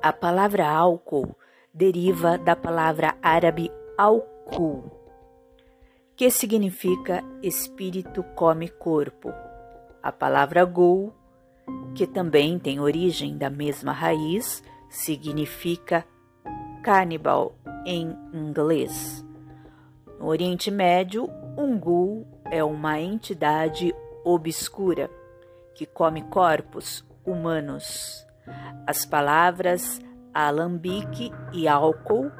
A palavra álcool deriva da palavra árabe alcool, que significa espírito come corpo. A palavra gul, que também tem origem da mesma raiz, significa cannibal em inglês. No Oriente Médio, um gul é uma entidade obscura que come corpos humanos. As palavras alambique e álcool,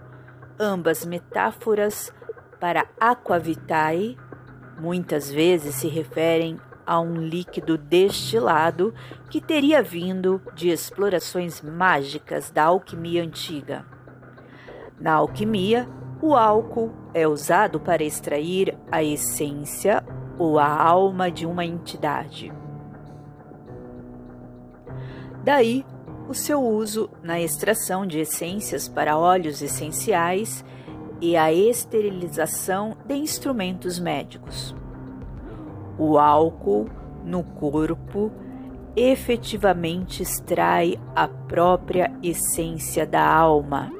ambas metáforas para aquavitae, muitas vezes se referem a um líquido destilado que teria vindo de explorações mágicas da alquimia antiga. Na alquimia, o álcool é usado para extrair a essência ou a alma de uma entidade. Daí o seu uso na extração de essências para óleos essenciais e a esterilização de instrumentos médicos. O álcool no corpo efetivamente extrai a própria essência da alma,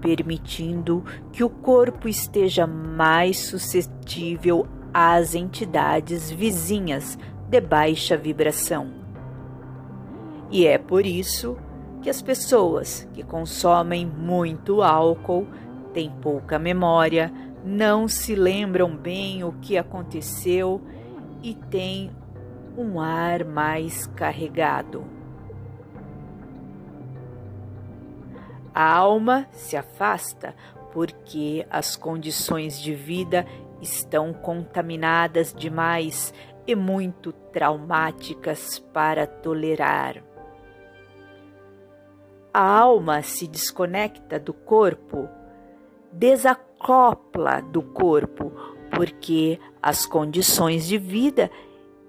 permitindo que o corpo esteja mais suscetível às entidades vizinhas de baixa vibração e é por isso que as pessoas que consomem muito álcool têm pouca memória, não se lembram bem o que aconteceu e têm um ar mais carregado. A alma se afasta porque as condições de vida estão contaminadas demais e muito traumáticas para tolerar a alma se desconecta do corpo, desacopla do corpo, porque as condições de vida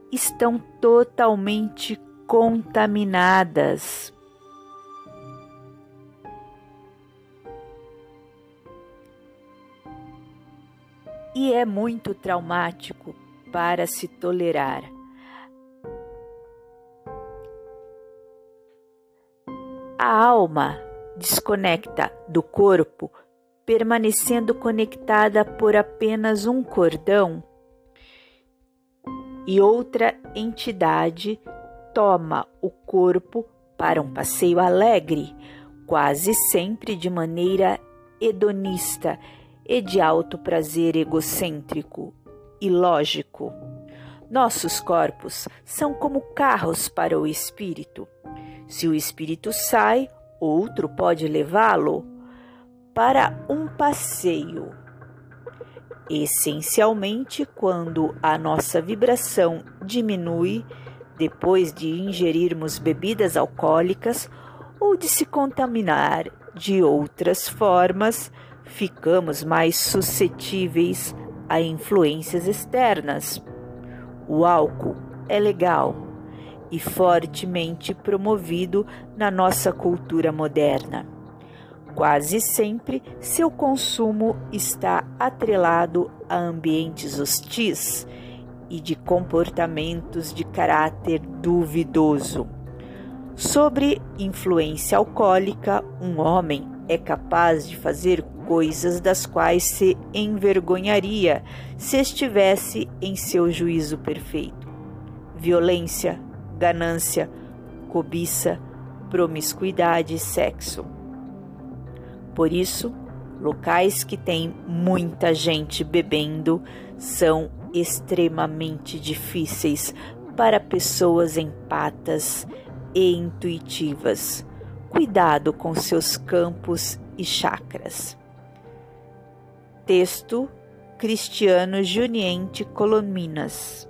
estão totalmente contaminadas. E é muito traumático para se tolerar. A alma desconecta do corpo, permanecendo conectada por apenas um cordão, e outra entidade toma o corpo para um passeio alegre, quase sempre de maneira hedonista e de alto prazer egocêntrico e lógico. Nossos corpos são como carros para o espírito se o espírito sai, outro pode levá-lo para um passeio. Essencialmente, quando a nossa vibração diminui depois de ingerirmos bebidas alcoólicas ou de se contaminar de outras formas, ficamos mais suscetíveis a influências externas. O álcool é legal, e fortemente promovido na nossa cultura moderna. Quase sempre seu consumo está atrelado a ambientes hostis e de comportamentos de caráter duvidoso. Sobre influência alcoólica, um homem é capaz de fazer coisas das quais se envergonharia se estivesse em seu juízo perfeito. Violência, ganância, cobiça, promiscuidade e sexo. Por isso, locais que têm muita gente bebendo são extremamente difíceis para pessoas empatas e intuitivas. Cuidado com seus campos e chakras. Texto Cristiano Juniente Colominas